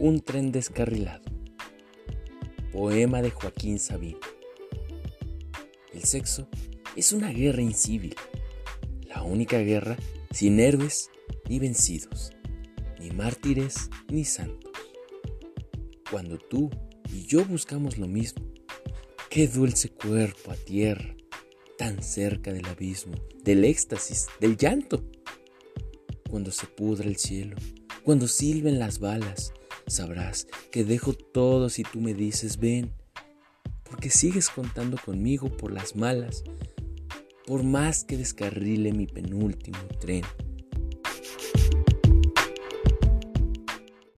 Un tren descarrilado. Poema de Joaquín Sabina. El sexo es una guerra incivil, la única guerra sin héroes ni vencidos, ni mártires ni santos. Cuando tú y yo buscamos lo mismo, qué dulce cuerpo a tierra, tan cerca del abismo, del éxtasis, del llanto. Cuando se pudra el cielo, cuando silben las balas, sabrás que dejo todo si tú me dices ven, porque sigues contando conmigo por las malas, por más que descarrile mi penúltimo tren.